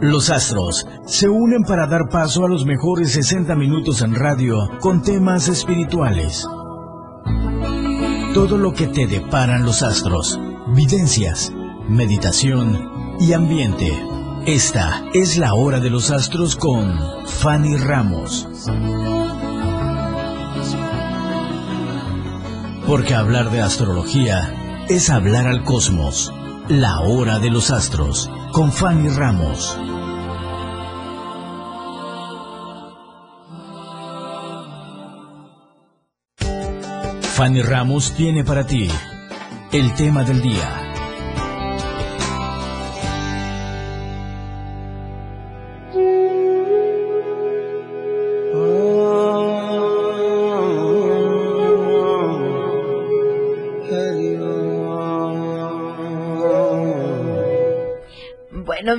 Los astros se unen para dar paso a los mejores 60 minutos en radio con temas espirituales. Todo lo que te deparan los astros, videncias, meditación y ambiente. Esta es la hora de los astros con Fanny Ramos. Porque hablar de astrología es hablar al cosmos. La hora de los astros con Fanny Ramos. Fanny Ramos tiene para ti el tema del día.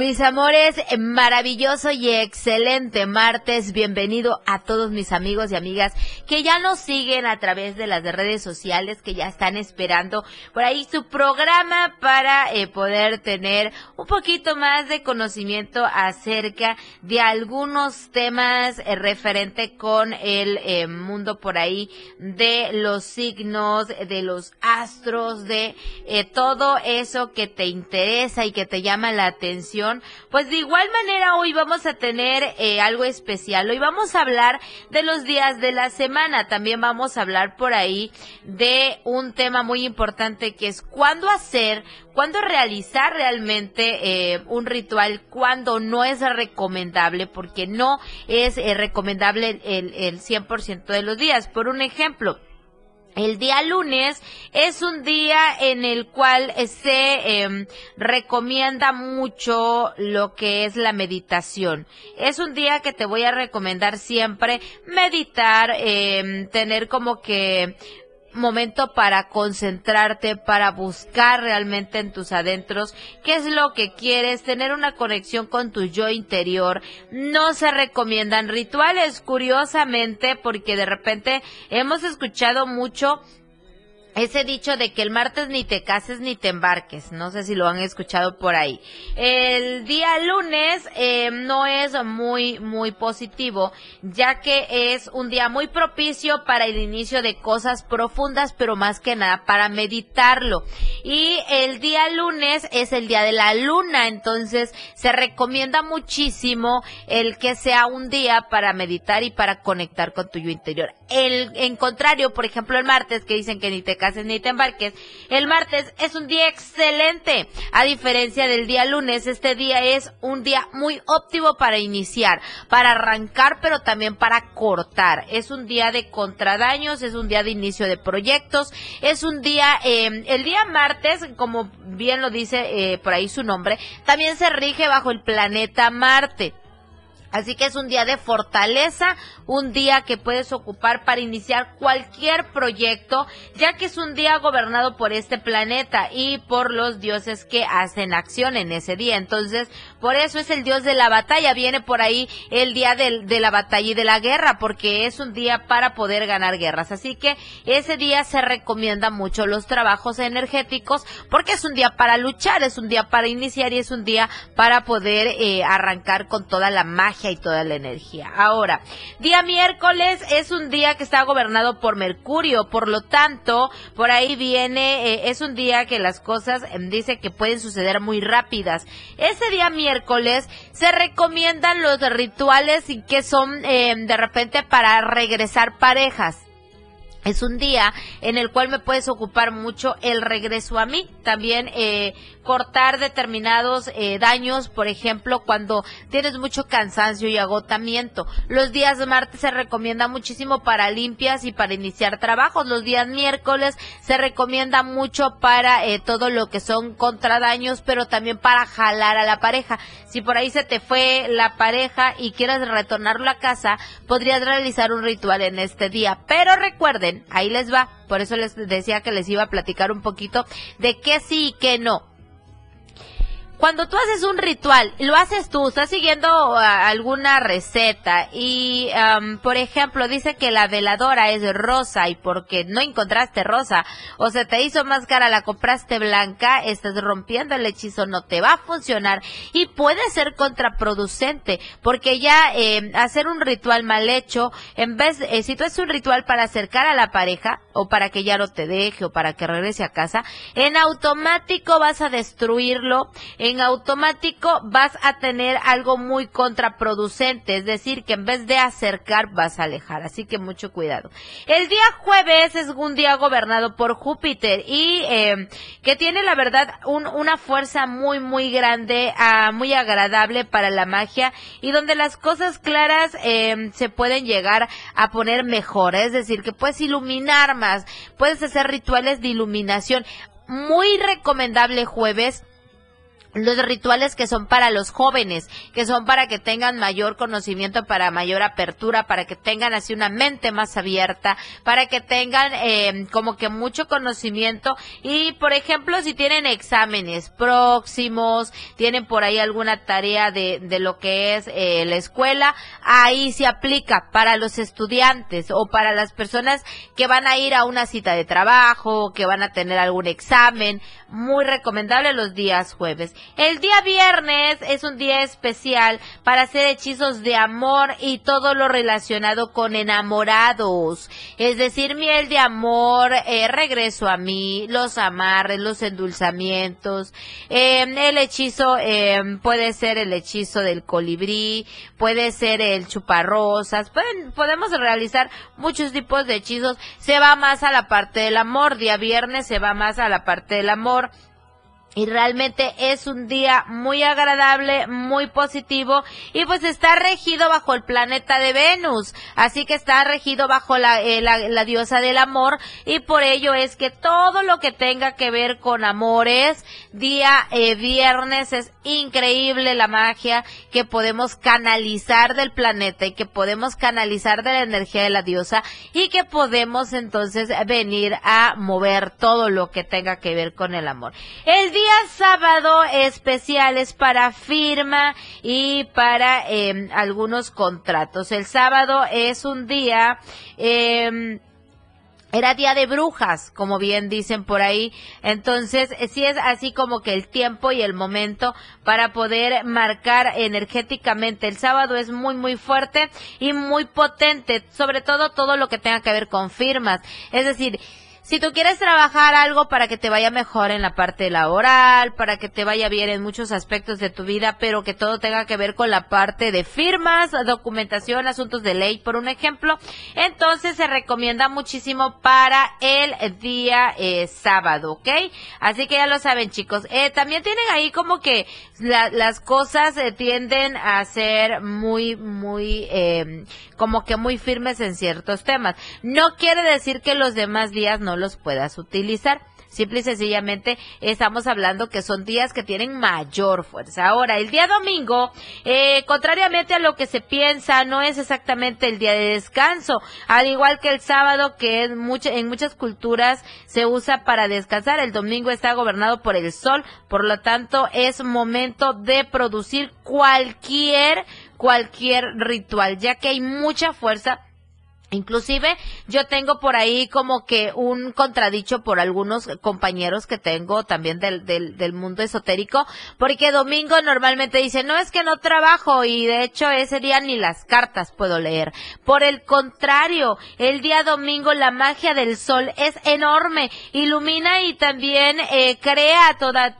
Mis amores, maravilloso y excelente martes. Bienvenido a todos mis amigos y amigas que ya nos siguen a través de las redes sociales, que ya están esperando por ahí su programa para eh, poder tener un poquito más de conocimiento acerca de algunos temas eh, referente con el eh, mundo por ahí de los signos, de los astros, de todo eso que te interesa y que te llama la atención pues de igual manera hoy vamos a tener eh, algo especial. Hoy vamos a hablar de los días de la semana. También vamos a hablar por ahí de un tema muy importante que es cuándo hacer, cuándo realizar realmente eh, un ritual, cuándo no es recomendable, porque no es eh, recomendable el, el 100% de los días. Por un ejemplo, el día lunes es un día en el cual se em, recomienda mucho lo que es la meditación. Es un día que te voy a recomendar siempre meditar, eh, tener como que momento para concentrarte, para buscar realmente en tus adentros qué es lo que quieres, tener una conexión con tu yo interior. No se recomiendan rituales, curiosamente, porque de repente hemos escuchado mucho ese dicho de que el martes ni te cases ni te embarques, no sé si lo han escuchado por ahí. El día lunes eh, no es muy, muy positivo, ya que es un día muy propicio para el inicio de cosas profundas, pero más que nada para meditarlo. Y el día lunes es el día de la luna, entonces se recomienda muchísimo el que sea un día para meditar y para conectar con tu yo interior. El, en contrario, por ejemplo, el martes que dicen que ni te te embarques. El martes es un día excelente. A diferencia del día lunes, este día es un día muy óptimo para iniciar, para arrancar, pero también para cortar. Es un día de contradaños, es un día de inicio de proyectos, es un día, eh, el día martes, como bien lo dice eh, por ahí su nombre, también se rige bajo el planeta Marte. Así que es un día de fortaleza, un día que puedes ocupar para iniciar cualquier proyecto, ya que es un día gobernado por este planeta y por los dioses que hacen acción en ese día. Entonces, por eso es el dios de la batalla. Viene por ahí el día de, la batalla y de la guerra, porque es un día para poder ganar guerras. Así que ese día se recomienda mucho los trabajos energéticos, porque es un día para luchar, es un día para iniciar y es un día para poder eh, arrancar con toda la magia y toda la energía. Ahora, día miércoles es un día que está gobernado por Mercurio, por lo tanto, por ahí viene, eh, es un día que las cosas em, dice que pueden suceder muy rápidas. Ese día miércoles se recomiendan los rituales y que son em, de repente para regresar parejas. Es un día en el cual me puedes ocupar mucho el regreso a mí. También eh, cortar determinados eh, daños, por ejemplo, cuando tienes mucho cansancio y agotamiento. Los días martes se recomienda muchísimo para limpias y para iniciar trabajos. Los días miércoles se recomienda mucho para eh, todo lo que son contradaños, pero también para jalar a la pareja. Si por ahí se te fue la pareja y quieres retornarlo a casa, podrías realizar un ritual en este día. Pero recuerden, ahí les va. Por eso les decía que les iba a platicar un poquito de qué sí y qué no cuando tú haces un ritual, lo haces tú, estás siguiendo uh, alguna receta y, um, por ejemplo, dice que la veladora es rosa y porque no encontraste rosa o se te hizo más cara, la compraste blanca, estás rompiendo el hechizo, no te va a funcionar y puede ser contraproducente porque ya eh, hacer un ritual mal hecho, en vez, eh, si tú haces un ritual para acercar a la pareja o para que ya no te deje o para que regrese a casa, en automático vas a destruirlo en automático vas a tener algo muy contraproducente, es decir, que en vez de acercar vas a alejar, así que mucho cuidado. El día jueves es un día gobernado por Júpiter y eh, que tiene la verdad una fuerza muy muy grande, uh, muy agradable para la magia y donde las cosas claras eh, se pueden llegar a poner mejor, es decir, que puedes iluminar más, puedes hacer rituales de iluminación. Muy recomendable jueves los rituales que son para los jóvenes, que son para que tengan mayor conocimiento, para mayor apertura, para que tengan así una mente más abierta, para que tengan eh, como que mucho conocimiento y, por ejemplo, si tienen exámenes próximos, tienen por ahí alguna tarea de, de lo que es eh, la escuela, ahí se aplica para los estudiantes o para las personas que van a ir a una cita de trabajo, que van a tener algún examen, muy recomendable los días jueves. El día viernes es un día especial para hacer hechizos de amor y todo lo relacionado con enamorados. Es decir, miel de amor, eh, regreso a mí, los amarres, los endulzamientos. Em, el hechizo em, puede ser el hechizo del colibrí, puede ser el chuparrosas. Pueden, podemos realizar muchos tipos de hechizos. Se va más a la parte del amor. Día viernes se va más a la parte del amor y realmente es un día muy agradable, muy positivo y pues está regido bajo el planeta de Venus, así que está regido bajo la, eh, la, diosa del amor y por ello es que todo lo que tenga que ver con amores, día eh, viernes es increíble la magia que podemos canalizar del planeta y que podemos canalizar de la energía de la diosa y que podemos entonces venir a mover todo lo que tenga que ver con el amor. El sábado especiales para firma y para em, algunos contratos. El sábado es un día eh, era día de brujas, como bien dicen por ahí. Entonces, eh, sí es así como que el tiempo y el momento para poder marcar energéticamente. El sábado es muy, muy fuerte y muy potente, sobre todo todo lo que tenga que ver con firmas. Es decir, si tú quieres trabajar algo para que te vaya mejor en la parte laboral, para que te vaya bien en muchos aspectos de tu vida, pero que todo tenga que ver con la parte de firmas, documentación, asuntos de ley, por un ejemplo, entonces se recomienda muchísimo para el día eh, sábado, ¿ok? Así que ya lo saben chicos. Eh, también tienen ahí como que las cosas eh, tienden a ser muy, muy, em, como que muy firmes en ciertos temas. No quiere decir que los demás días no los puedas utilizar. Simple y sencillamente estamos hablando que son días que tienen mayor fuerza. Ahora, el día domingo, eh, contrariamente a lo que se piensa, no es exactamente el día de descanso. Al igual que el sábado, que es en muchas culturas se usa para descansar, el domingo está gobernado por el sol, por lo tanto es momento de producir cualquier, cualquier ritual, ya que hay mucha fuerza Inclusive yo tengo por ahí como que un contradicho por algunos compañeros que tengo también del, del, del, mundo esotérico, porque domingo normalmente dicen, no es que no trabajo y de hecho ese día ni las cartas puedo leer. Por el contrario, el día domingo la magia del sol es enorme, ilumina y también eh, crea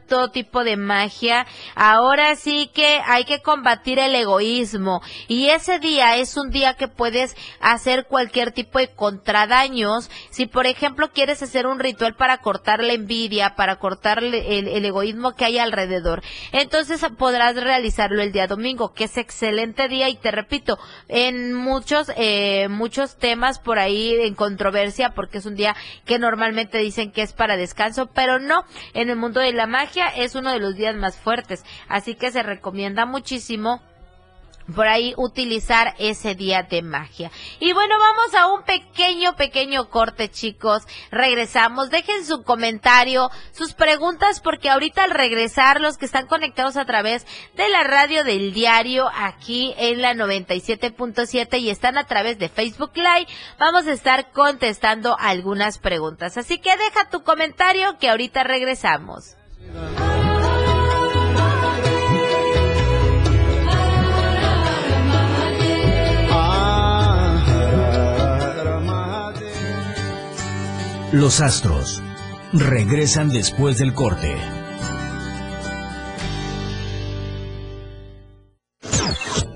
todo tipo de magia. Ahora sí que hay que combatir el egoísmo y ese día es un día que puedes hacer cualquier tipo de contradaños. Si, por ejemplo, quieres hacer un ritual para cortar la envidia, para cortar el, el, egoísmo que hay alrededor, entonces podrás realizarlo el día domingo, que es excelente día y te repito, en muchos, eh, muchos temas por ahí en controversia, porque es un día que normalmente dicen que es para descanso, pero no, en el mundo de la magia es uno de los días más fuertes, así que se recomienda muchísimo por ahí utilizar ese día de magia. Y bueno, vamos a un pequeño, pequeño corte, chicos. Regresamos. Dejen su comentario, sus preguntas, porque ahorita al regresar, los que están conectados a través de la radio del diario aquí en la 97.7 y están a través de Facebook Live, vamos a estar contestando algunas preguntas. Así que deja tu comentario que ahorita regresamos. Los astros regresan después del corte.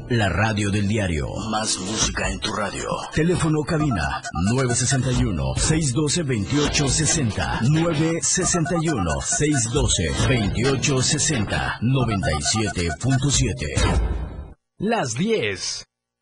La radio del diario. Más música en tu radio. Teléfono cabina 961-612-2860. 961-612-2860. 97.7. Las 10.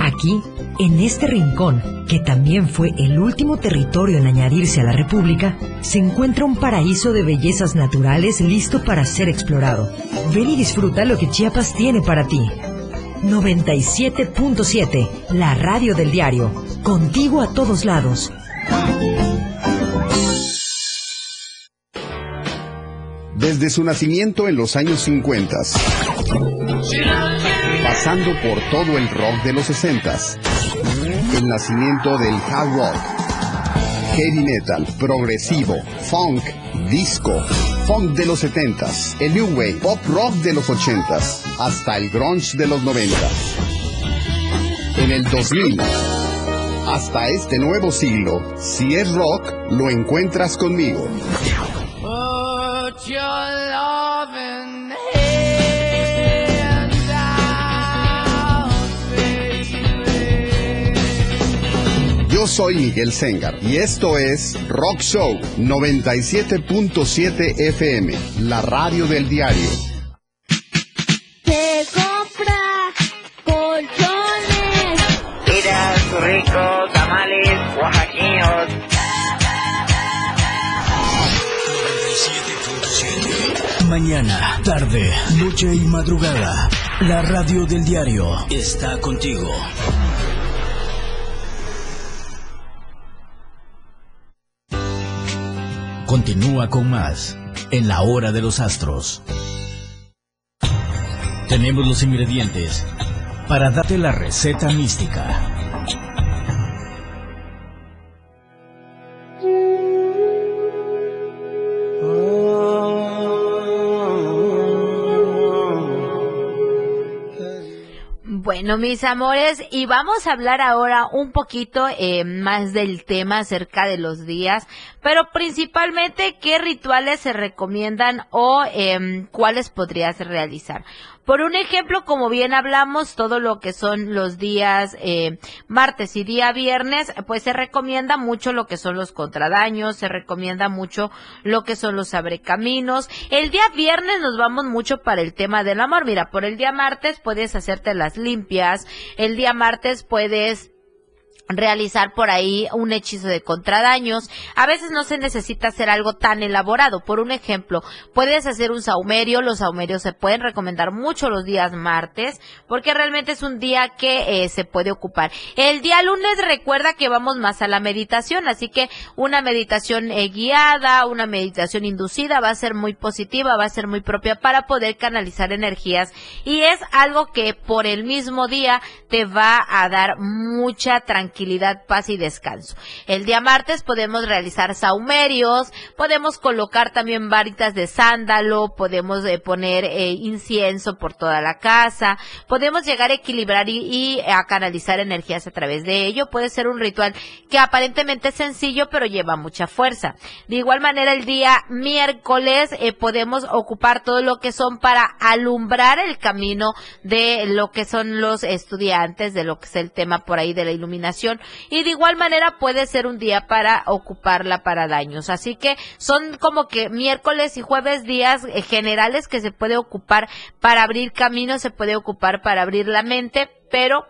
Aquí, en este rincón, que también fue el último territorio en añadirse a la República, se encuentra un paraíso de bellezas naturales listo para ser explorado. Ven y disfruta lo que Chiapas tiene para ti. 97.7, la radio del diario. Contigo a todos lados. Desde su nacimiento en los años 50, pasando por todo el rock de los 60, el nacimiento del hard rock, heavy metal, progresivo, funk, disco, funk de los 70s, el new wave, pop rock de los 80s, hasta el grunge de los 90s. En el 2000, hasta este nuevo siglo, si es rock, lo encuentras conmigo. Yo soy Miguel Sengar y esto es Rock Show 97.7 FM, la radio del diario. Se compra colchones. Mira sus ricos tamales oaxaqueños. Mañana, tarde, noche y madrugada. La radio del diario está contigo. Continúa con más en la hora de los astros. Tenemos los ingredientes para darte la receta mística. Bueno, mis amores, y vamos a hablar ahora un poquito eh, más del tema acerca de los días, pero principalmente qué rituales se recomiendan o em, cuáles podrías realizar. Por un ejemplo, como bien hablamos, todo lo que son los días eh, martes y día viernes, pues se recomienda mucho lo que son los contradaños, se recomienda mucho lo que son los abrecaminos. El día viernes nos vamos mucho para el tema del amor. Mira, por el día martes puedes hacerte las limpias, el día martes puedes realizar por ahí un hechizo de contradaños. A veces no se necesita hacer algo tan elaborado. Por un ejemplo, puedes hacer un saumerio. Los saumerios se pueden recomendar mucho los días martes porque realmente es un día que eh, se puede ocupar. El día lunes recuerda que vamos más a la meditación, así que una meditación eh, guiada, una meditación inducida va a ser muy positiva, va a ser muy propia para poder canalizar energías y es algo que por el mismo día te va a dar mucha tranquilidad tranquilidad, paz y descanso. El día martes podemos realizar saumerios, podemos colocar también varitas de sándalo, podemos eh, poner eh, incienso por toda la casa, podemos llegar a equilibrar y, a canalizar energías a través de ello. Puede ser un ritual que aparentemente es sencillo, pero lleva mucha fuerza. De igual manera, el día miércoles eh, podemos ocupar todo lo que son para alumbrar el camino de lo que son los estudiantes, de lo que es el tema por ahí de la iluminación y de igual manera puede ser un día para ocuparla para daños. Así que son como que miércoles y jueves días eh, generales que se puede ocupar para abrir caminos, se puede ocupar para abrir la mente, pero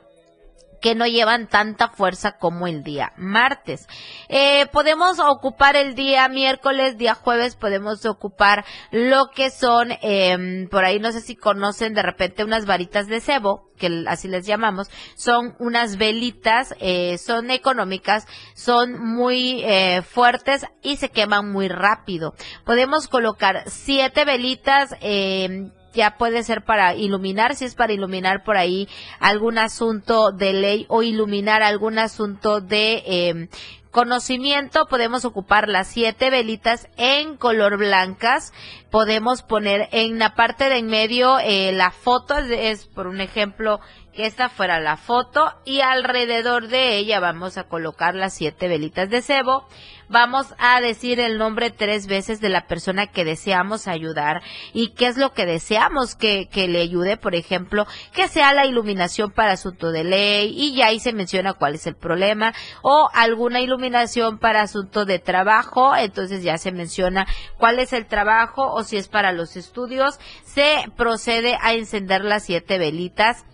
que no llevan tanta fuerza como el día martes. Eh, podemos ocupar el día miércoles, día jueves, podemos ocupar lo que son, eh, por ahí no sé si conocen de repente unas varitas de cebo, que así les llamamos, son unas velitas, eh, son económicas, son muy eh, fuertes y se queman muy rápido. Podemos colocar siete velitas, eh, ya puede ser para iluminar, si es para iluminar por ahí algún asunto de ley o iluminar algún asunto de eh, conocimiento, podemos ocupar las siete velitas en color blancas, podemos poner en la parte de en medio eh, la foto, es por un ejemplo que esta fuera la foto y alrededor de ella vamos a colocar las siete velitas de cebo. Vamos a decir el nombre tres veces de la persona que deseamos ayudar y qué es lo que deseamos que, que le ayude, por ejemplo, que sea la iluminación para asunto de ley y ya ahí se menciona cuál es el problema o alguna iluminación para asunto de trabajo, entonces ya se menciona cuál es el trabajo o si es para los estudios, se procede a encender las siete velitas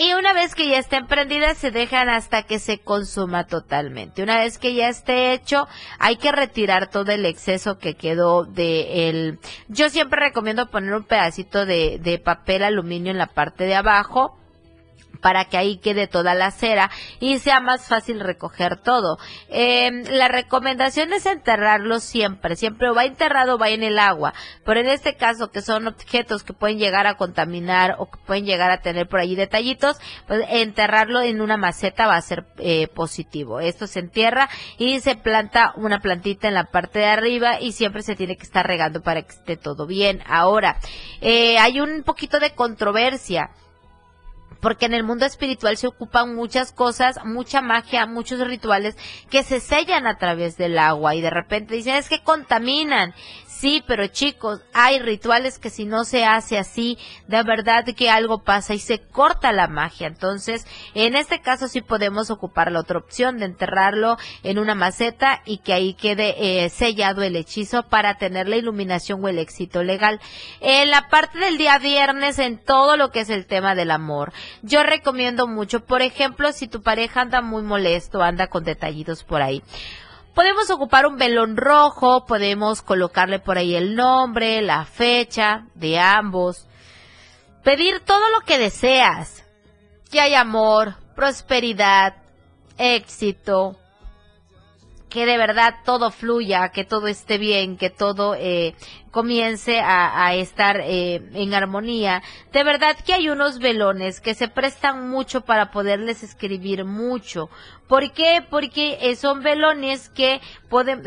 y una vez que ya estén prendidas, se dejan hasta que se consuma totalmente. Una vez que ya esté hecho, hay que retirar todo el exceso que quedó de el. Yo siempre recomiendo poner un pedacito de, de papel aluminio en la parte de abajo para que ahí quede toda la cera y sea más fácil recoger todo. Eh, la recomendación es enterrarlo siempre, siempre va enterrado va en el agua, pero en este caso que son objetos que pueden llegar a contaminar o que pueden llegar a tener por allí detallitos, pues enterrarlo en una maceta va a ser eh, positivo. Esto se entierra y se planta una plantita en la parte de arriba y siempre se tiene que estar regando para que esté todo bien. Ahora, eh, hay un poquito de controversia porque en el mundo espiritual se ocupan muchas cosas, mucha magia, muchos rituales que se sellan a través del agua y de repente dicen es que contaminan. Sí, pero chicos, hay rituales que si no se hace así, de verdad que algo pasa y se corta la magia. Entonces, en este caso sí podemos ocupar la otra opción de enterrarlo en una maceta y que ahí quede eh, sellado el hechizo para tener la iluminación o el éxito legal. En la parte del día viernes, en todo lo que es el tema del amor, yo recomiendo mucho, por ejemplo, si tu pareja anda muy molesto, anda con detallitos por ahí Podemos ocupar un velón rojo, podemos colocarle por ahí el nombre, la fecha de ambos. Pedir todo lo que deseas. Que haya amor, prosperidad, éxito, que de verdad todo fluya, que todo esté bien, que todo eh, comience a, estar eh, en armonía. De verdad que hay unos velones que se prestan mucho para poderles escribir mucho. ¿Por qué? Porque eh, son velones que,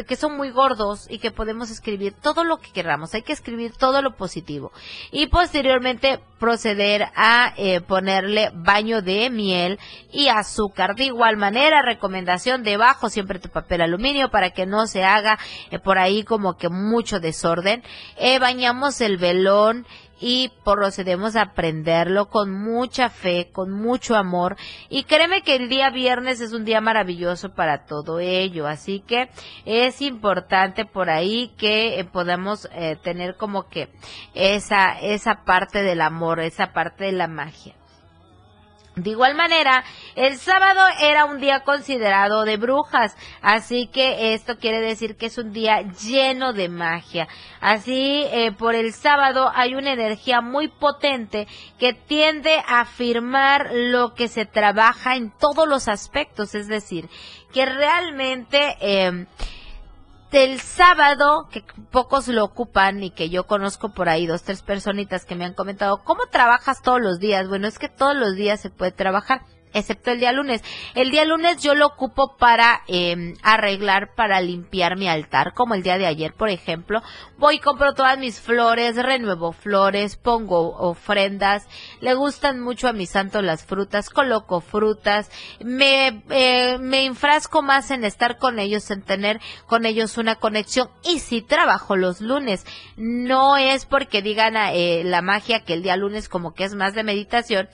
que son muy gordos y que podemos escribir todo lo que queramos. Hay que escribir todo lo positivo. Y posteriormente proceder a eh, ponerle baño de miel y azúcar. De igual manera, recomendación debajo siempre tu papel aluminio para que no se haga por ahí como que mucho desorden eh, bañamos el velón y procedemos a aprenderlo con mucha fe, con mucho amor y créeme que el día viernes es un día maravilloso para todo ello, así que es importante por ahí que eh, podamos eh, tener como que esa esa parte del amor, esa parte de la magia. De igual manera, el sábado era un día considerado de brujas, así que esto quiere decir que es un día lleno de magia. Así, eh, por el sábado hay una energía muy potente que tiende a afirmar lo que se trabaja en todos los aspectos, es decir, que realmente... Eh, del sábado, que pocos lo ocupan y que yo conozco por ahí dos, tres personitas que me han comentado, ¿cómo trabajas todos los días? Bueno, es que todos los días se puede trabajar excepto el día lunes. El día lunes yo lo ocupo para eh, arreglar, para limpiar mi altar, como el día de ayer, por ejemplo. Voy, compro todas mis flores, renuevo flores, pongo ofrendas. Le gustan mucho a mi santo las frutas, coloco frutas. Me, eh, me infrasco más en estar con ellos, en tener con ellos una conexión. Y si trabajo los lunes, no es porque digan eh, la magia que el día lunes como que es más de meditación,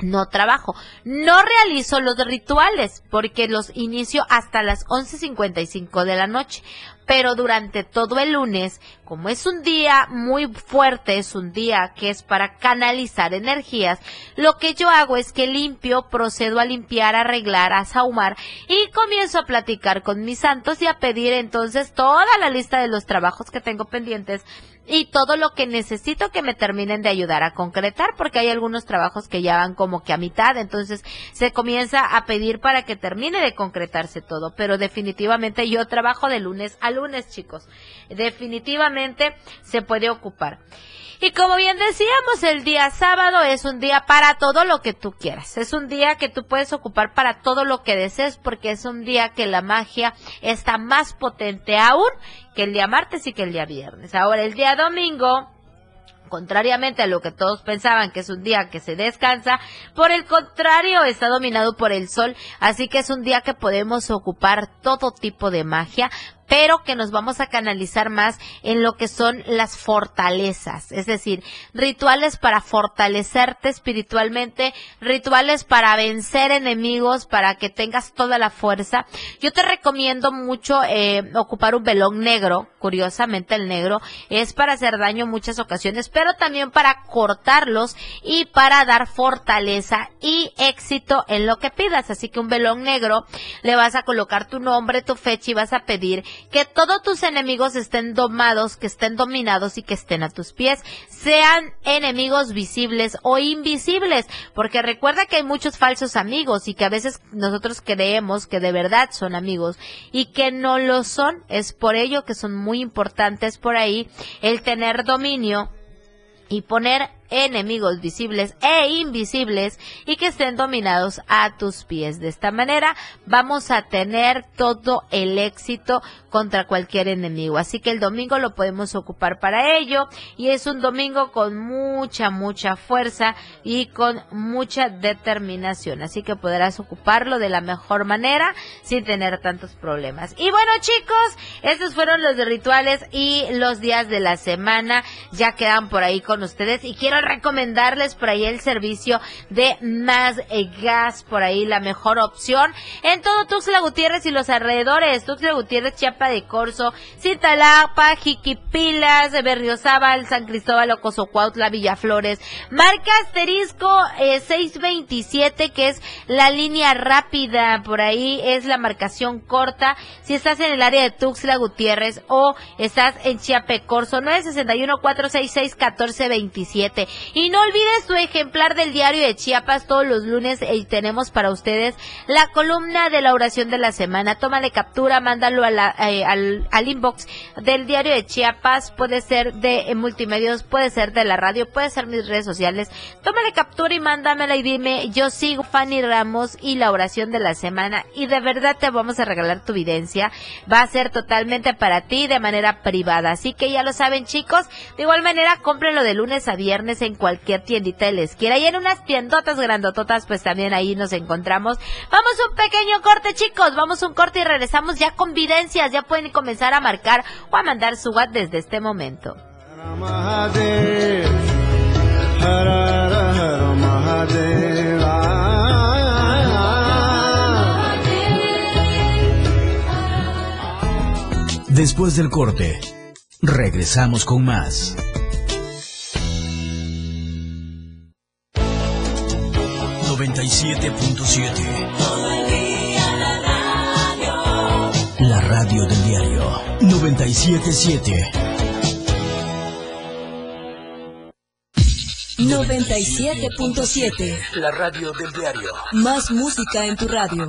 no trabajo. No realizo los rituales porque los inicio hasta las 11.55 de la noche pero durante todo el lunes, como es un día muy fuerte, es un día que es para canalizar energías, lo que yo hago es que limpio, procedo a limpiar, arreglar, a saumar y comienzo a platicar con mis santos y a pedir entonces toda la lista de los trabajos que tengo pendientes y todo lo que necesito que me terminen de ayudar a concretar, porque hay algunos trabajos que ya van como que a mitad, entonces se comienza a pedir para que termine de concretarse todo, pero definitivamente yo trabajo de lunes a lunes, chicos. Definitivamente se puede ocupar. Y como bien decíamos, el día sábado es un día para todo lo que tú quieras. Es un día que tú puedes ocupar para todo lo que desees porque es un día que la magia está más potente aún que el día martes y que el día viernes. Ahora, el día domingo contrariamente a lo que todos pensaban que es un día que se descansa, por el contrario está dominado por el sol, así que es un día que podemos ocupar todo tipo de magia pero que nos vamos a canalizar más en lo que son las fortalezas, es decir, rituales para fortalecerte espiritualmente, rituales para vencer enemigos, para que tengas toda la fuerza. Yo te recomiendo mucho eh, ocupar un velón negro, curiosamente el negro es para hacer daño en muchas ocasiones, pero también para cortarlos y para dar fortaleza y éxito en lo que pidas. Así que un velón negro le vas a colocar tu nombre, tu fecha y vas a pedir que todos tus enemigos estén domados, que estén dominados y que estén a tus pies, sean enemigos visibles o invisibles, porque recuerda que hay muchos falsos amigos y que a veces nosotros creemos que de verdad son amigos y que no lo son. Es por ello que son muy importantes por ahí el tener dominio y poner enemigos visibles e invisibles y que estén dominados a tus pies. De esta manera vamos a tener todo el éxito contra cualquier enemigo. Así que el domingo lo podemos ocupar para ello y es un domingo con mucha, mucha fuerza y con mucha determinación. Así que podrás ocuparlo de la mejor manera sin tener tantos problemas. Y bueno chicos, estos fueron los rituales y los días de la semana. Ya quedan por ahí con ustedes y quiero recomendarles por ahí el servicio de Más Gas, por ahí la mejor opción. En todo Tuxtla Gutiérrez y los alrededores, Tuxtla Gutiérrez, Chiapa de Corzo, Cintalapa, Jiquipilas, Berriozábal, San Cristóbal, Ocosocuautla, Villaflores, marca asterisco 627 eh, que es la línea rápida, por ahí es la marcación corta, si estás en el área de Tuxtla Gutiérrez o estás en Corzo, 961 466 1427 y no olvides tu ejemplar del diario de Chiapas todos los lunes y tenemos para ustedes la columna de la oración de la semana. Tómale captura, mándalo eh, al, al, inbox del diario de Chiapas, puede ser de eh, multimedios, puede ser de la radio, puede ser mis redes sociales. Tómale captura y mándamela y dime, yo sigo Fanny Ramos y la oración de la semana y de verdad te vamos a regalar tu videncia. Va a ser totalmente para ti de manera privada. Así que ya lo saben chicos, de igual manera cómprenlo de lunes a viernes en cualquier tiendita de la y en unas tiendotas grandototas pues también ahí nos encontramos. Vamos un pequeño corte chicos, vamos un corte y regresamos ya con videncias, ya pueden comenzar a marcar o a mandar su WhatsApp desde este momento. Después del corte, regresamos con más. ...97.7... La radio del diario... ...97.7... 97.7. La radio del diario. Más música en tu radio.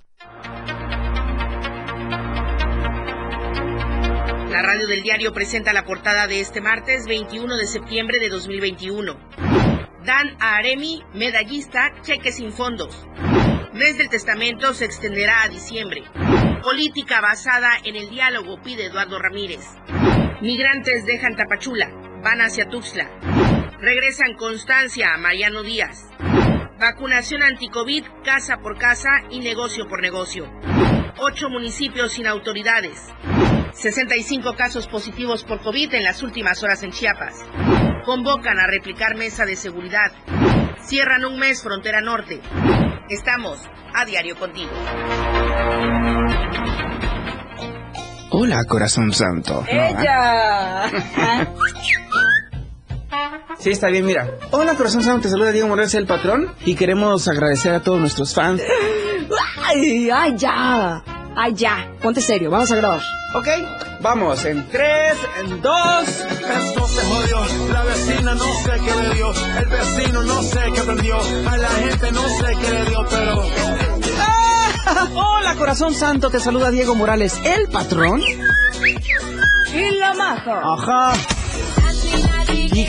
La radio del diario presenta la portada de este martes 21 de septiembre de 2021. Dan a Aremi, medallista, cheque sin fondos. Mes del testamento se extenderá a diciembre. Política basada en el diálogo, pide Eduardo Ramírez. Migrantes dejan Tapachula, van hacia Tuxtla. Regresan Constancia a Mariano Díaz. Vacunación anticovid casa por casa y negocio por negocio. Ocho municipios sin autoridades. 65 casos positivos por COVID en las últimas horas en Chiapas. Convocan a replicar mesa de seguridad. Cierran un mes frontera norte. Estamos a diario contigo. Hola, corazón santo. ¡Ella! Sí, está bien, mira. Hola, corazón santo, te saluda Diego Morales, el patrón, y queremos agradecer a todos nuestros fans. ¡Ay, ay, ya! ¡Ay, ya! Ponte serio, vamos a grabar. Ok, vamos, en tres, en dos. Esto se jodió, la vecina no sé qué le dio, el vecino no sé qué aprendió, a la gente no sé qué le dio, pero... ¡Ah! Hola, corazón santo, te saluda Diego Morales, el patrón. Y la maja. Ajá.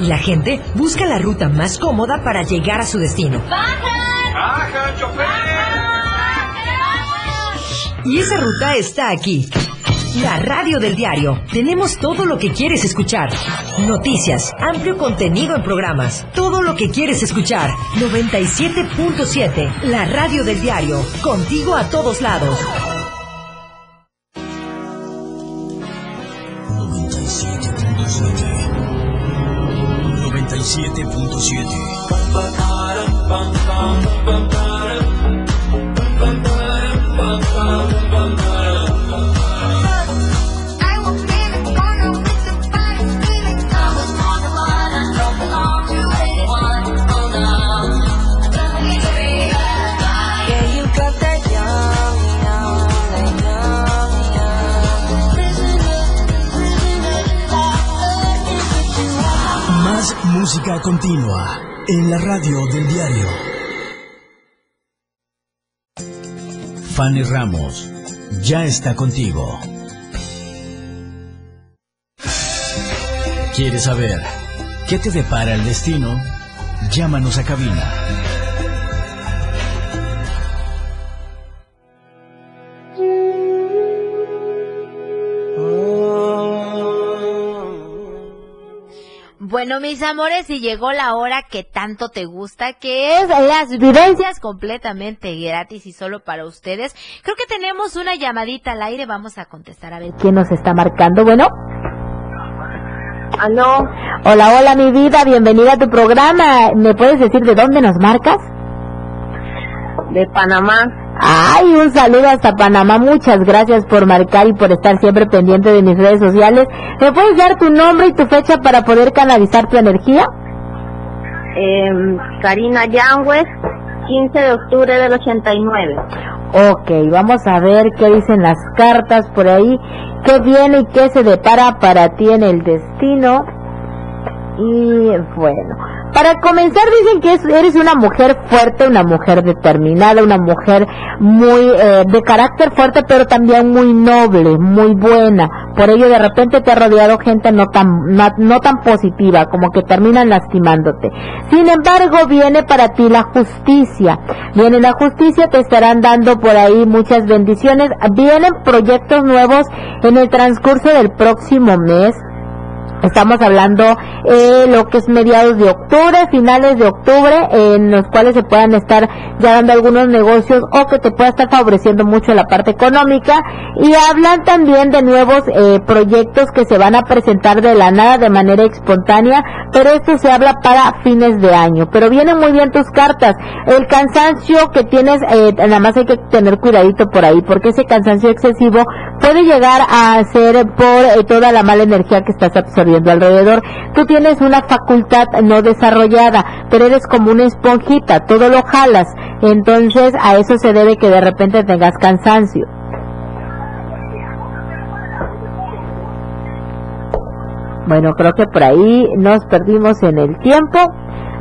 Y la gente busca la ruta más cómoda para llegar a su destino. ¡Baja, chofer! Y esa ruta está aquí. La radio del diario. Tenemos todo lo que quieres escuchar. Noticias, amplio contenido en programas. Todo lo que quieres escuchar. 97.7. La radio del diario. Contigo a todos lados. En la radio del diario. Fanny Ramos ya está contigo. ¿Quieres saber qué te depara el destino? Llámanos a cabina. Bueno, mis amores, y llegó la hora que tanto te gusta, que es las vivencias completamente gratis y solo para ustedes. Creo que tenemos una llamadita al aire, vamos a contestar a ver quién nos está marcando. Bueno. Aló. Hola, hola, mi vida, bienvenida a tu programa. ¿Me puedes decir de dónde nos marcas? De Panamá. Ay, un saludo hasta Panamá. Muchas gracias por marcar y por estar siempre pendiente de mis redes sociales. ¿Me puedes dar tu nombre y tu fecha para poder canalizar tu energía? Eh, Karina Yangues, 15 de octubre del 89. Ok, vamos a ver qué dicen las cartas por ahí, qué viene y qué se depara para ti en el destino. Y bueno, para comenzar dicen que es- eres una mujer fuerte, una mujer determinada, una mujer muy eh, de carácter fuerte, pero también muy noble, muy buena. Por ello de repente te ha rodeado gente no tan no tan positiva, como que terminan lastimándote. Sin embargo, viene para ti la justicia. Viene la justicia, te estarán dando por ahí muchas bendiciones. Vienen proyectos nuevos en el transcurso del próximo mes. Estamos hablando eh, lo que es mediados de octubre, finales de octubre, en los cuales se puedan estar ya dando algunos negocios o que te pueda estar favoreciendo mucho la parte económica. Y hablan también de nuevos eh, proyectos que se van a presentar de la nada de manera espontánea, pero esto se habla para fines de año. Pero vienen muy bien tus cartas. El cansancio que tienes, eh, nada más hay que tener cuidadito por ahí, porque ese cansancio excesivo puede llegar a ser por eh, toda la mala energía que estás absorbiendo alrededor. Tú tienes una facultad no desarrollada, pero eres como una esponjita, todo lo jalas. Entonces a eso se debe que de repente tengas cansancio. Bueno, creo que por ahí nos perdimos en el tiempo.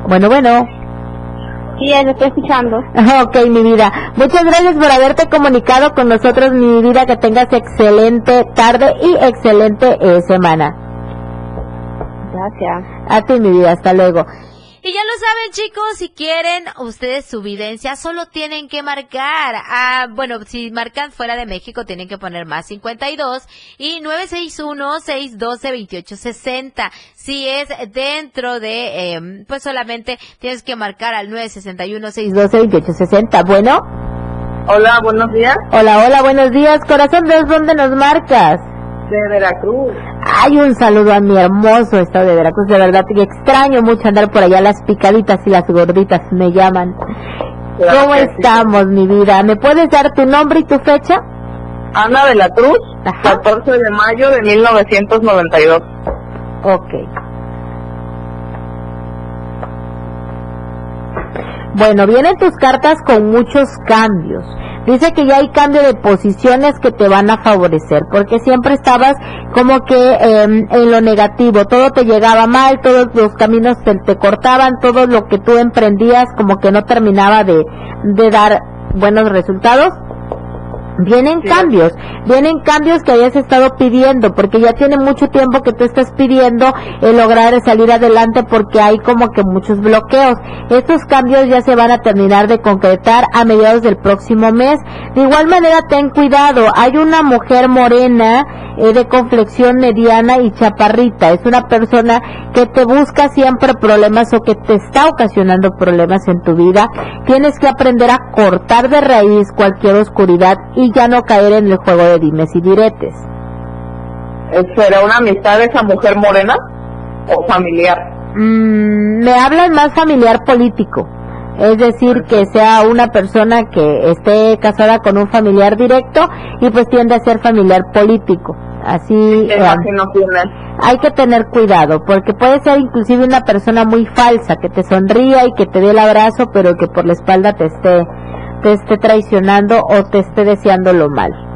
Bueno, bueno. Sí, lo estoy escuchando. Ok, mi vida. Muchas gracias por haberte comunicado con nosotros, mi vida. Que tengas excelente tarde y excelente eh, semana. Gracias. A ti, mi vida. Hasta luego. Y ya lo saben chicos, si quieren ustedes su videncia, solo tienen que marcar. Ah, bueno, si marcan fuera de México tienen que poner más 52 y 961-612-2860. Si es dentro de, eh, pues solamente tienes que marcar al 961-612-2860. Bueno. Hola, buenos días. Hola, hola, buenos días. Corazón, ¿de dónde nos marcas? De Veracruz. Hay un saludo a mi hermoso estado de Veracruz. De verdad que extraño mucho andar por allá. Las picaditas y las gorditas me llaman. Claro ¿Cómo sí. estamos, mi vida? ¿Me puedes dar tu nombre y tu fecha? Ana de la Cruz, 14 de mayo de 1992. Ok. Bueno, vienen tus cartas con muchos cambios. Dice que ya hay cambio de posiciones que te van a favorecer, porque siempre estabas como que eh, en lo negativo, todo te llegaba mal, todos los caminos te, te cortaban, todo lo que tú emprendías como que no terminaba de, de dar buenos resultados. Vienen cambios, vienen cambios que hayas estado pidiendo, porque ya tiene mucho tiempo que tú estás pidiendo el lograr salir adelante porque hay como que muchos bloqueos. Estos cambios ya se van a terminar de concretar a mediados del próximo mes. De igual manera, ten cuidado, hay una mujer morena eh, de complexión mediana y chaparrita. Es una persona que te busca siempre problemas o que te está ocasionando problemas en tu vida. Tienes que aprender a cortar de raíz cualquier oscuridad y ya no caer en el juego de dimes y diretes. ¿Será una amistad de esa mujer morena o familiar? Mm, me hablan más familiar político. Es decir, que sea una persona que esté casada con un familiar directo y pues tiende a ser familiar político. Así eh, hay que tener cuidado porque puede ser inclusive una persona muy falsa que te sonría y que te dé el abrazo pero que por la espalda te esté te esté traicionando o te esté deseando lo mal.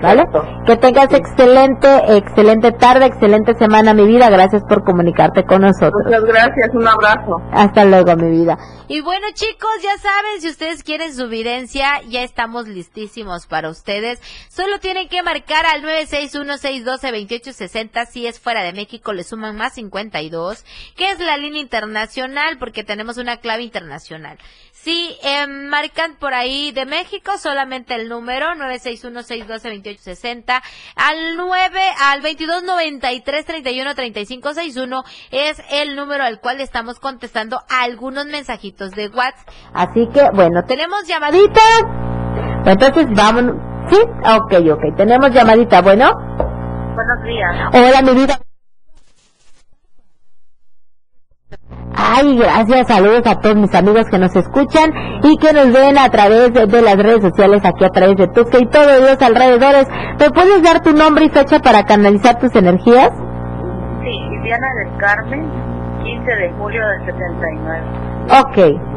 ¿Vale? Que tengas excelente, excelente tarde, excelente semana, mi vida. Gracias por comunicarte con nosotros. Muchas gracias, un abrazo. Hasta luego, mi vida. Y bueno chicos, ya saben, si ustedes quieren su videncia, ya estamos listísimos para ustedes. Solo tienen que marcar al 961-612-2860. Si es fuera de México, le suman más 52, que es la línea internacional, porque tenemos una clave internacional. Si eh, marcan por ahí de México, solamente el número 961-612-2860 al 9 al 2293-313561 es el número al cual estamos contestando algunos mensajitos de WhatsApp. Así que, bueno, tenemos llamadita. Entonces, vámonos. ¿Sí? Ok, ok. Tenemos llamadita. Bueno. Buenos días. Hola, mi vida. Ay, gracias, saludos a todos mis amigos que nos escuchan y que nos ven a través de, las redes sociales, aquí a través de Tuxtla y todos los alrededores. ¿Me puedes dar tu nombre y fecha para canalizar tus energías? Sí, Viviana del Carmen, 15 de julio del 79. Ok.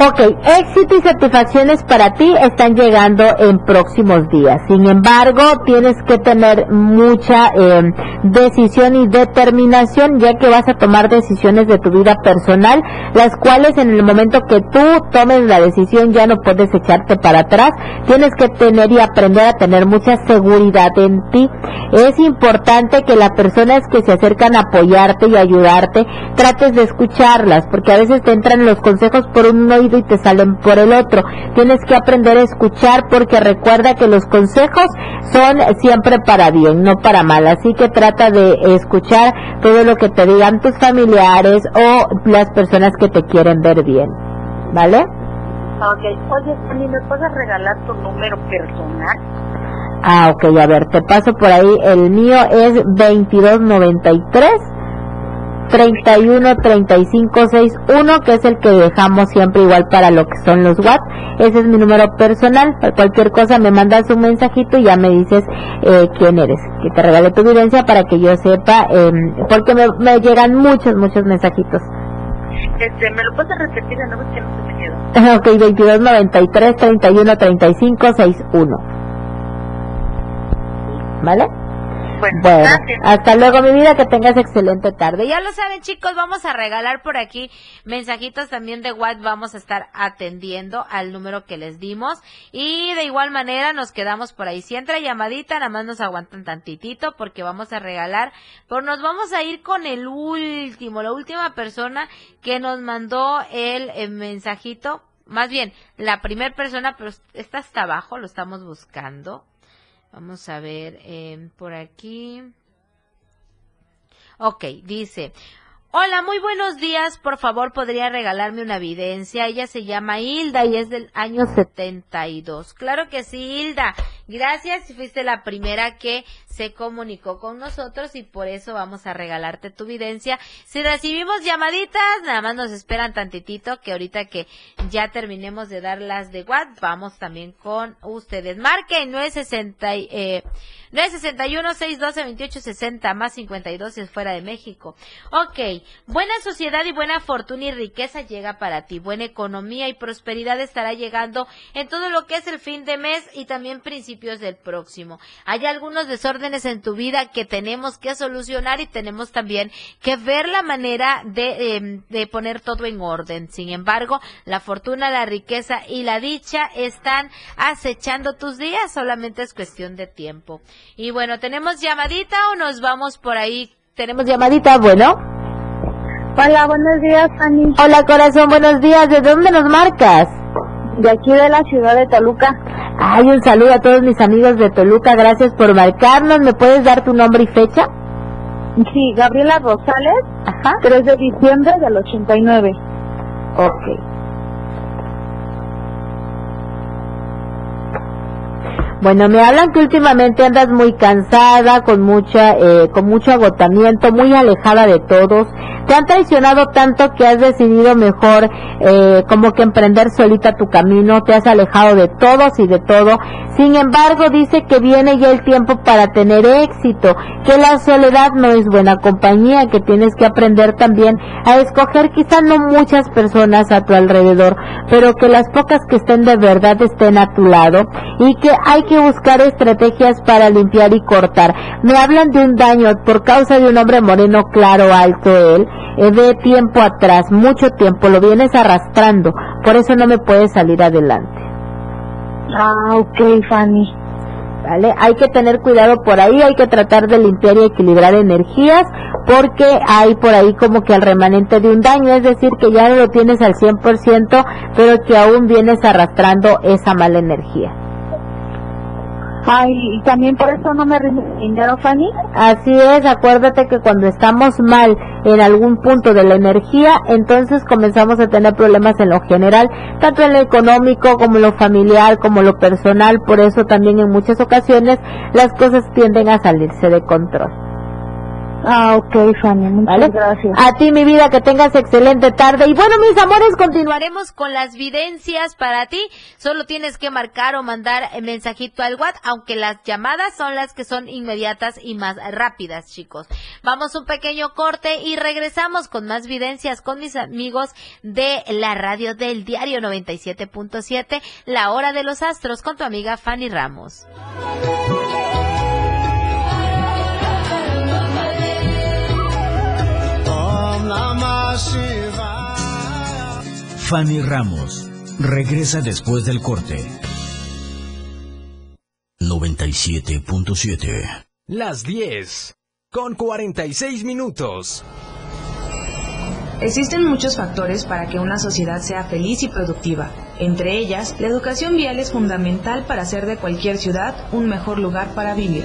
Ok, éxito y satisfacciones para ti están llegando en próximos días. Sin embargo, tienes que tener mucha em, decisión y determinación ya que vas a tomar decisiones de tu vida personal, las cuales en el momento que tú tomes la decisión ya no puedes echarte para atrás. Tienes que tener y aprender a tener mucha seguridad en ti. Es importante que las personas que se acercan a apoyarte y ayudarte, trates de escucharlas, porque a veces te entran los consejos por un oído y te salen por el otro. Tienes que aprender a escuchar porque recuerda que los consejos son siempre para bien, no para mal. Así que trata de escuchar todo lo que te digan tus familiares o las personas que te quieren ver bien. ¿Vale? Ok. Oye, ¿me puedes regalar tu número personal? Ah, ok, a ver, te paso por ahí. El mío es 2293 31 35 61 que es el que dejamos siempre igual para lo que son los WhatsApp. Ese es mi número personal. Para cualquier cosa me mandas un mensajito y ya me dices eh, quién eres. Que te regale tu evidencia para que yo sepa, eh, porque me, me, llegan muchos, muchos mensajitos. Este, ¿Me lo puedes repetir? No, es que no se me quedó. ok, 22 93 31 35 61. ¿Vale? Bueno, hasta luego mi vida, que tengas excelente tarde. Ya lo saben chicos, vamos a regalar por aquí mensajitos también de WhatsApp, vamos a estar atendiendo al número que les dimos y de igual manera nos quedamos por ahí. Si entra llamadita, nada más nos aguantan tantitito porque vamos a regalar, pero nos vamos a ir con el último, la última persona que nos mandó el, el mensajito, más bien, la primera persona, pero está hasta abajo, lo estamos buscando. Vamos a ver eh, por aquí. Ok, dice, Hola, muy buenos días. Por favor, podría regalarme una evidencia. Ella se llama Hilda y es del año 72. Claro que sí, Hilda. Gracias. Fuiste la primera que se comunicó con nosotros y por eso vamos a regalarte tu evidencia. Si recibimos llamaditas, nada más nos esperan tantitito que ahorita que ya terminemos de dar las de WhatsApp, vamos también con ustedes. Marquen 960 eh, 961 612 2860 más 52 si es fuera de México. Ok, buena sociedad y buena fortuna y riqueza llega para ti. Buena economía y prosperidad estará llegando en todo lo que es el fin de mes y también principios del próximo. Hay algunos desórdenes en tu vida que tenemos que solucionar y tenemos también que ver la manera de, em, de poner todo en orden. Sin embargo, la fortuna, la riqueza y la dicha están acechando tus días. Solamente es cuestión de tiempo. Y bueno, ¿tenemos llamadita o nos vamos por ahí? Tenemos llamadita, bueno. Hola, buenos días, Fanny. Hola, corazón, buenos días. ¿De dónde nos marcas? De aquí de la ciudad de Toluca. Ay, un saludo a todos mis amigos de Toluca. Gracias por marcarnos. ¿Me puedes dar tu nombre y fecha? Sí, Gabriela Rosales. Ajá. 3 de diciembre del 89. Ok. Bueno, me hablan que últimamente andas muy cansada, con mucha, eh, con mucho agotamiento, muy alejada de todos. Te han traicionado tanto que has decidido mejor, eh, como que emprender solita tu camino. Te has alejado de todos y de todo. Sin embargo, dice que viene ya el tiempo para tener éxito, que la soledad no es buena compañía, que tienes que aprender también a escoger quizá no muchas personas a tu alrededor, pero que las pocas que estén de verdad estén a tu lado y que hay que buscar estrategias para limpiar y cortar. Me hablan de un daño por causa de un hombre moreno claro, alto él, eh, de tiempo atrás, mucho tiempo, lo vienes arrastrando, por eso no me puedes salir adelante. Ah, ok, Fanny. ¿Vale? Hay que tener cuidado por ahí, hay que tratar de limpiar y equilibrar energías, porque hay por ahí como que el remanente de un daño, es decir, que ya no lo tienes al 100%, pero que aún vienes arrastrando esa mala energía. Ay, ¿y también por eso no me rinde dinero, Fanny? Así es, acuérdate que cuando estamos mal en algún punto de la energía, entonces comenzamos a tener problemas en lo general, tanto en lo económico como en lo familiar, como lo personal, por eso también en muchas ocasiones las cosas tienden a salirse de control. Ah, ok, Fanny, muchas gracias. A ti, mi vida, que tengas excelente tarde. Y bueno, mis amores, continuaremos con las videncias para ti. Solo tienes que marcar o mandar mensajito al WhatsApp, aunque las llamadas son las que son inmediatas y más rápidas, chicos. Vamos un pequeño corte y regresamos con más videncias con mis amigos de la radio del diario 97.7, La Hora de los Astros, con tu amiga Fanny Ramos. Fanny Ramos regresa después del corte. 97.7 Las 10 con 46 minutos. Existen muchos factores para que una sociedad sea feliz y productiva. Entre ellas, la educación vial es fundamental para hacer de cualquier ciudad un mejor lugar para vivir.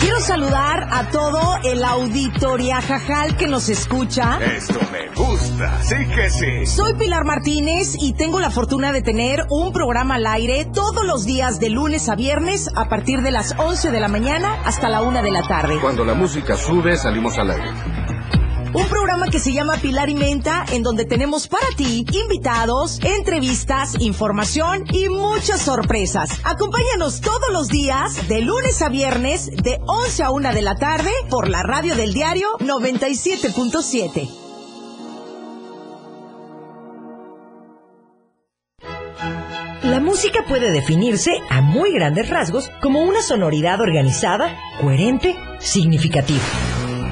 Quiero saludar a todo el auditoria Jajal que nos escucha. Esto me gusta, sí que sí. Soy Pilar Martínez y tengo la fortuna de tener un programa al aire todos los días de lunes a viernes a partir de las 11 de la mañana hasta la 1 de la tarde. Cuando la música sube, salimos al aire. Un programa que se llama Pilar y Menta, en donde tenemos para ti invitados, entrevistas, información y muchas sorpresas. Acompáñanos todos los días, de lunes a viernes, de 11 a 1 de la tarde, por la radio del diario 97.7. La música puede definirse a muy grandes rasgos como una sonoridad organizada, coherente, significativa.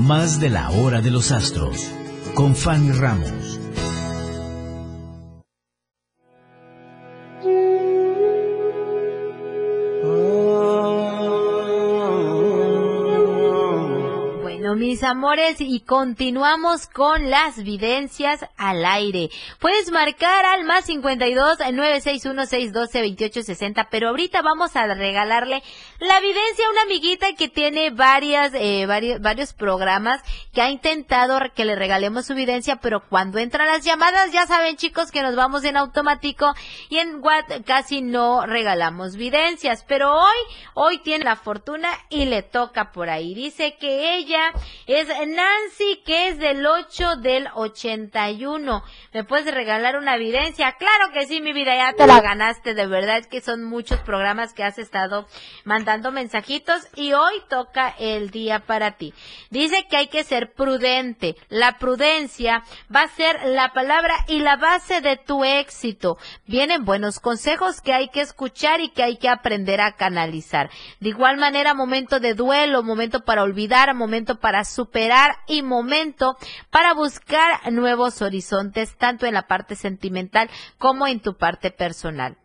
Más de la hora de los astros. Con Fanny Ramos. Mis amores, y continuamos con las videncias al aire. Puedes marcar al más 52 961 612 2860, pero ahorita vamos a regalarle la videncia a una amiguita que tiene varias, eh, varios, varios programas que ha intentado que le regalemos su videncia, pero cuando entran las llamadas, ya saben chicos que nos vamos en automático y en WhatsApp casi no regalamos videncias, pero hoy, hoy tiene la fortuna y le toca por ahí. Dice que ella es Nancy, que es del 8 del 81. ¿Me puedes regalar una evidencia? Claro que sí, mi vida, ya te la ganaste, de verdad que son muchos programas que has estado mandando mensajitos y hoy toca el día para ti. Dice que hay que ser prudente. La prudencia va a ser la palabra y la base de tu éxito. Vienen buenos consejos que hay que escuchar y que hay que aprender a canalizar. De igual manera, momento de duelo, momento para olvidar, momento para superar y momento para buscar nuevos horizontes, tanto en la parte sentimental como en tu parte personal.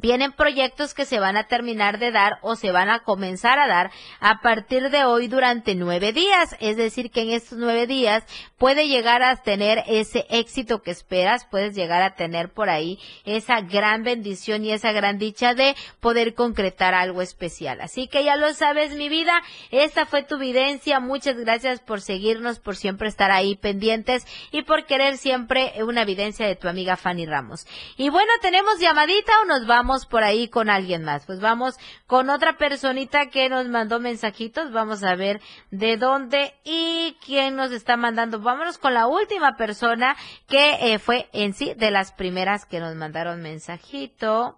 Vienen proyectos que se van a terminar de dar o se van a comenzar a dar a partir de hoy durante nueve días. Es decir, que en estos nueve días puede llegar a tener ese éxito que esperas, puedes llegar a tener por ahí esa gran bendición y esa gran dicha de poder concretar algo especial. Así que ya lo sabes, mi vida, esta fue tu videncia. Muchas gracias por seguirnos, por siempre estar ahí pendientes y por querer siempre una evidencia de tu amiga Fanny Ramos. Y bueno, tenemos llamadita o nos vamos por ahí con alguien más. Pues vamos con otra personita que nos mandó mensajitos. Vamos a ver de dónde y quién nos está mandando. Vámonos con la última persona que eh, fue en sí de las primeras que nos mandaron mensajito.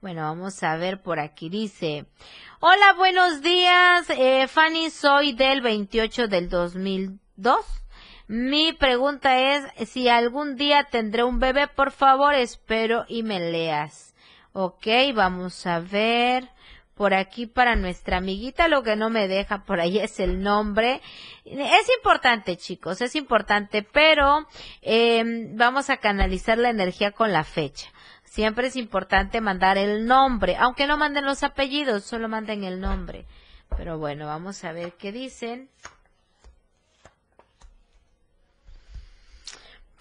Bueno, vamos a ver por aquí. Dice, hola, buenos días. Eh, Fanny, soy del 28 del 2002. Mi pregunta es si algún día tendré un bebé, por favor, espero y me leas. Ok, vamos a ver. Por aquí para nuestra amiguita lo que no me deja por ahí es el nombre. Es importante, chicos, es importante, pero eh, vamos a canalizar la energía con la fecha. Siempre es importante mandar el nombre, aunque no manden los apellidos, solo manden el nombre. Pero bueno, vamos a ver qué dicen.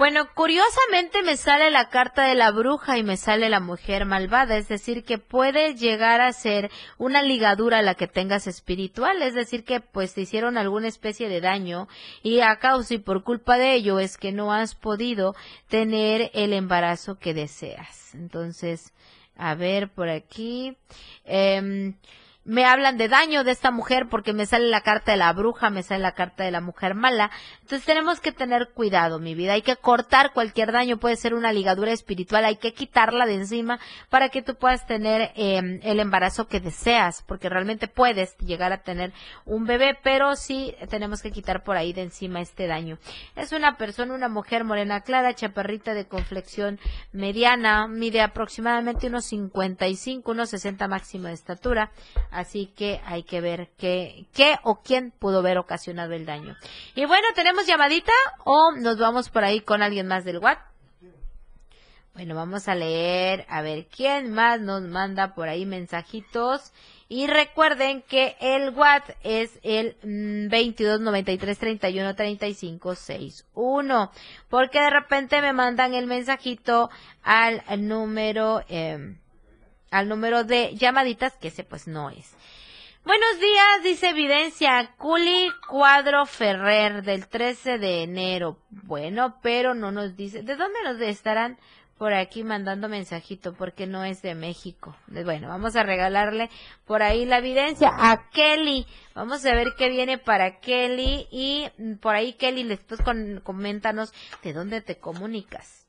Bueno, curiosamente me sale la carta de la bruja y me sale la mujer malvada, es decir, que puede llegar a ser una ligadura a la que tengas espiritual, es decir, que pues te hicieron alguna especie de daño y a causa y por culpa de ello es que no has podido tener el embarazo que deseas. Entonces, a ver por aquí. Eh, me hablan de daño de esta mujer porque me sale la carta de la bruja, me sale la carta de la mujer mala. Entonces tenemos que tener cuidado, mi vida. Hay que cortar cualquier daño, puede ser una ligadura espiritual, hay que quitarla de encima para que tú puedas tener eh, el embarazo que deseas, porque realmente puedes llegar a tener un bebé, pero sí tenemos que quitar por ahí de encima este daño. Es una persona, una mujer morena clara, chaparrita de conflexión mediana, mide aproximadamente unos 55, unos 60 máximo de estatura Así que hay que ver qué, qué o quién pudo haber ocasionado el daño. Y bueno, ¿tenemos llamadita o nos vamos por ahí con alguien más del WhatsApp? Bueno, vamos a leer a ver quién más nos manda por ahí mensajitos. Y recuerden que el WhatsApp es el 22 93 31 35 61. Porque de repente me mandan el mensajito al número eh, al número de llamaditas, que ese pues no es. Buenos días, dice Evidencia, Culi Cuadro Ferrer del 13 de enero. Bueno, pero no nos dice, ¿de dónde nos estarán por aquí mandando mensajito? Porque no es de México. Bueno, vamos a regalarle por ahí la evidencia a Kelly. Vamos a ver qué viene para Kelly y por ahí Kelly después con, coméntanos de dónde te comunicas.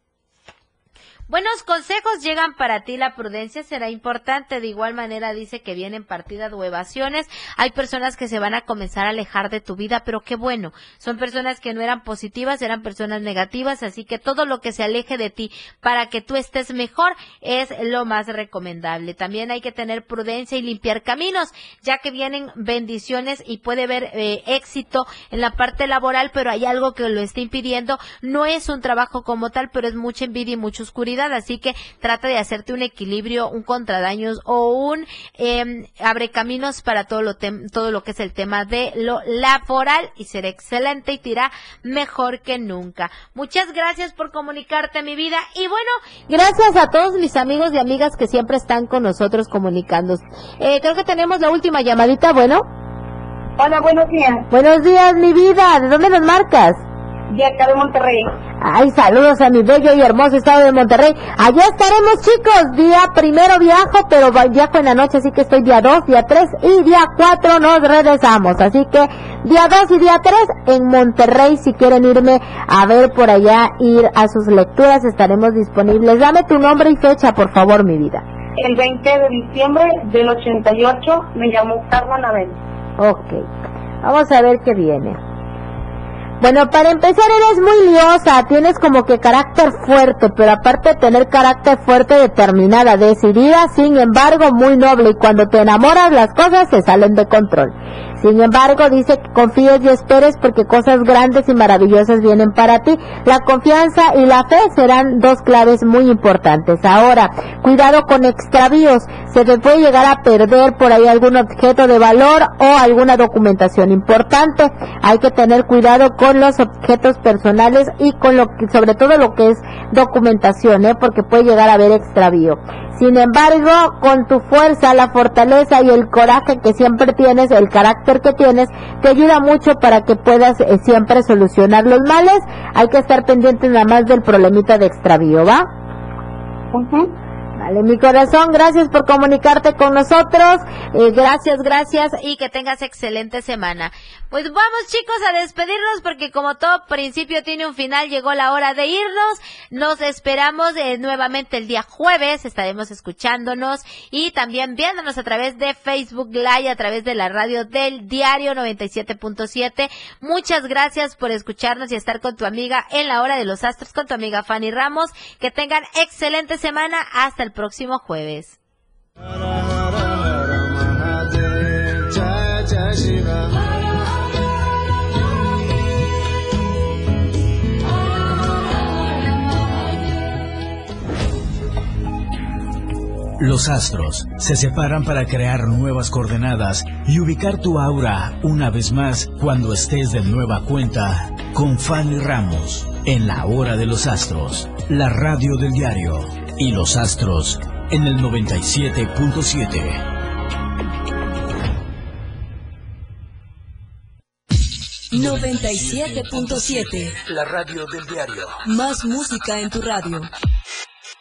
Buenos consejos llegan para ti, la prudencia será importante. De igual manera dice que vienen partidas o evasiones. Hay personas que se van a comenzar a alejar de tu vida, pero qué bueno. Son personas que no eran positivas, eran personas negativas, así que todo lo que se aleje de ti para que tú estés mejor es lo más recomendable. También hay que tener prudencia y limpiar caminos, ya que vienen bendiciones y puede haber eh, éxito en la parte laboral, pero hay algo que lo está impidiendo. No es un trabajo como tal, pero es mucha envidia y mucha oscuridad así que trata de hacerte un equilibrio, un contradaños o un eh, abre caminos para todo lo, todo lo que es el tema de lo laboral y será excelente y te irá mejor que nunca. Muchas gracias por comunicarte mi vida y bueno, gracias a todos mis amigos y amigas que siempre están con nosotros comunicando. Eh, creo que tenemos la última llamadita, bueno. Hola, buenos días. Buenos días, mi vida. ¿De dónde nos marcas? De acá de Monterrey. Ay, saludos a mi bello y hermoso estado de Monterrey. Allá estaremos, chicos. Día primero viajo, pero viajo en la noche, así que estoy día 2, día 3 y día 4 nos regresamos. Así que día 2 y día 3 en Monterrey, si quieren irme a ver por allá, ir a sus lecturas, estaremos disponibles. Dame tu nombre y fecha, por favor, mi vida. El 20 de diciembre del 88 me llamó Carla Anabel. Ok, vamos a ver qué viene. Bueno, para empezar eres muy liosa, tienes como que carácter fuerte, pero aparte de tener carácter fuerte, determinada, decidida, sin embargo muy noble y cuando te enamoras las cosas se salen de control. Sin embargo, dice que confíes y esperes porque cosas grandes y maravillosas vienen para ti. La confianza y la fe serán dos claves muy importantes. Ahora, cuidado con extravíos. Se te puede llegar a perder por ahí algún objeto de valor o alguna documentación importante. Hay que tener cuidado con los objetos personales y con lo que, sobre todo lo que es documentación, ¿eh? porque puede llegar a haber extravío. Sin embargo, con tu fuerza, la fortaleza y el coraje que siempre tienes, el carácter que tienes, te ayuda mucho para que puedas eh, siempre solucionar los males. Hay que estar pendiente nada más del problemita de extravío, ¿va? Vale, mi corazón, gracias por comunicarte con nosotros. Eh, gracias, gracias y que tengas excelente semana. Pues vamos chicos a despedirnos porque como todo principio tiene un final, llegó la hora de irnos. Nos esperamos eh, nuevamente el día jueves, estaremos escuchándonos y también viéndonos a través de Facebook Live, a través de la radio del diario 97.7. Muchas gracias por escucharnos y estar con tu amiga en la hora de los astros, con tu amiga Fanny Ramos. Que tengan excelente semana. Hasta próximo jueves. Los astros se separan para crear nuevas coordenadas y ubicar tu aura una vez más cuando estés de nueva cuenta con Fanny Ramos en la hora de los astros, la radio del diario y los astros en el 97.7. 97.7. La radio del diario. Más música en tu radio.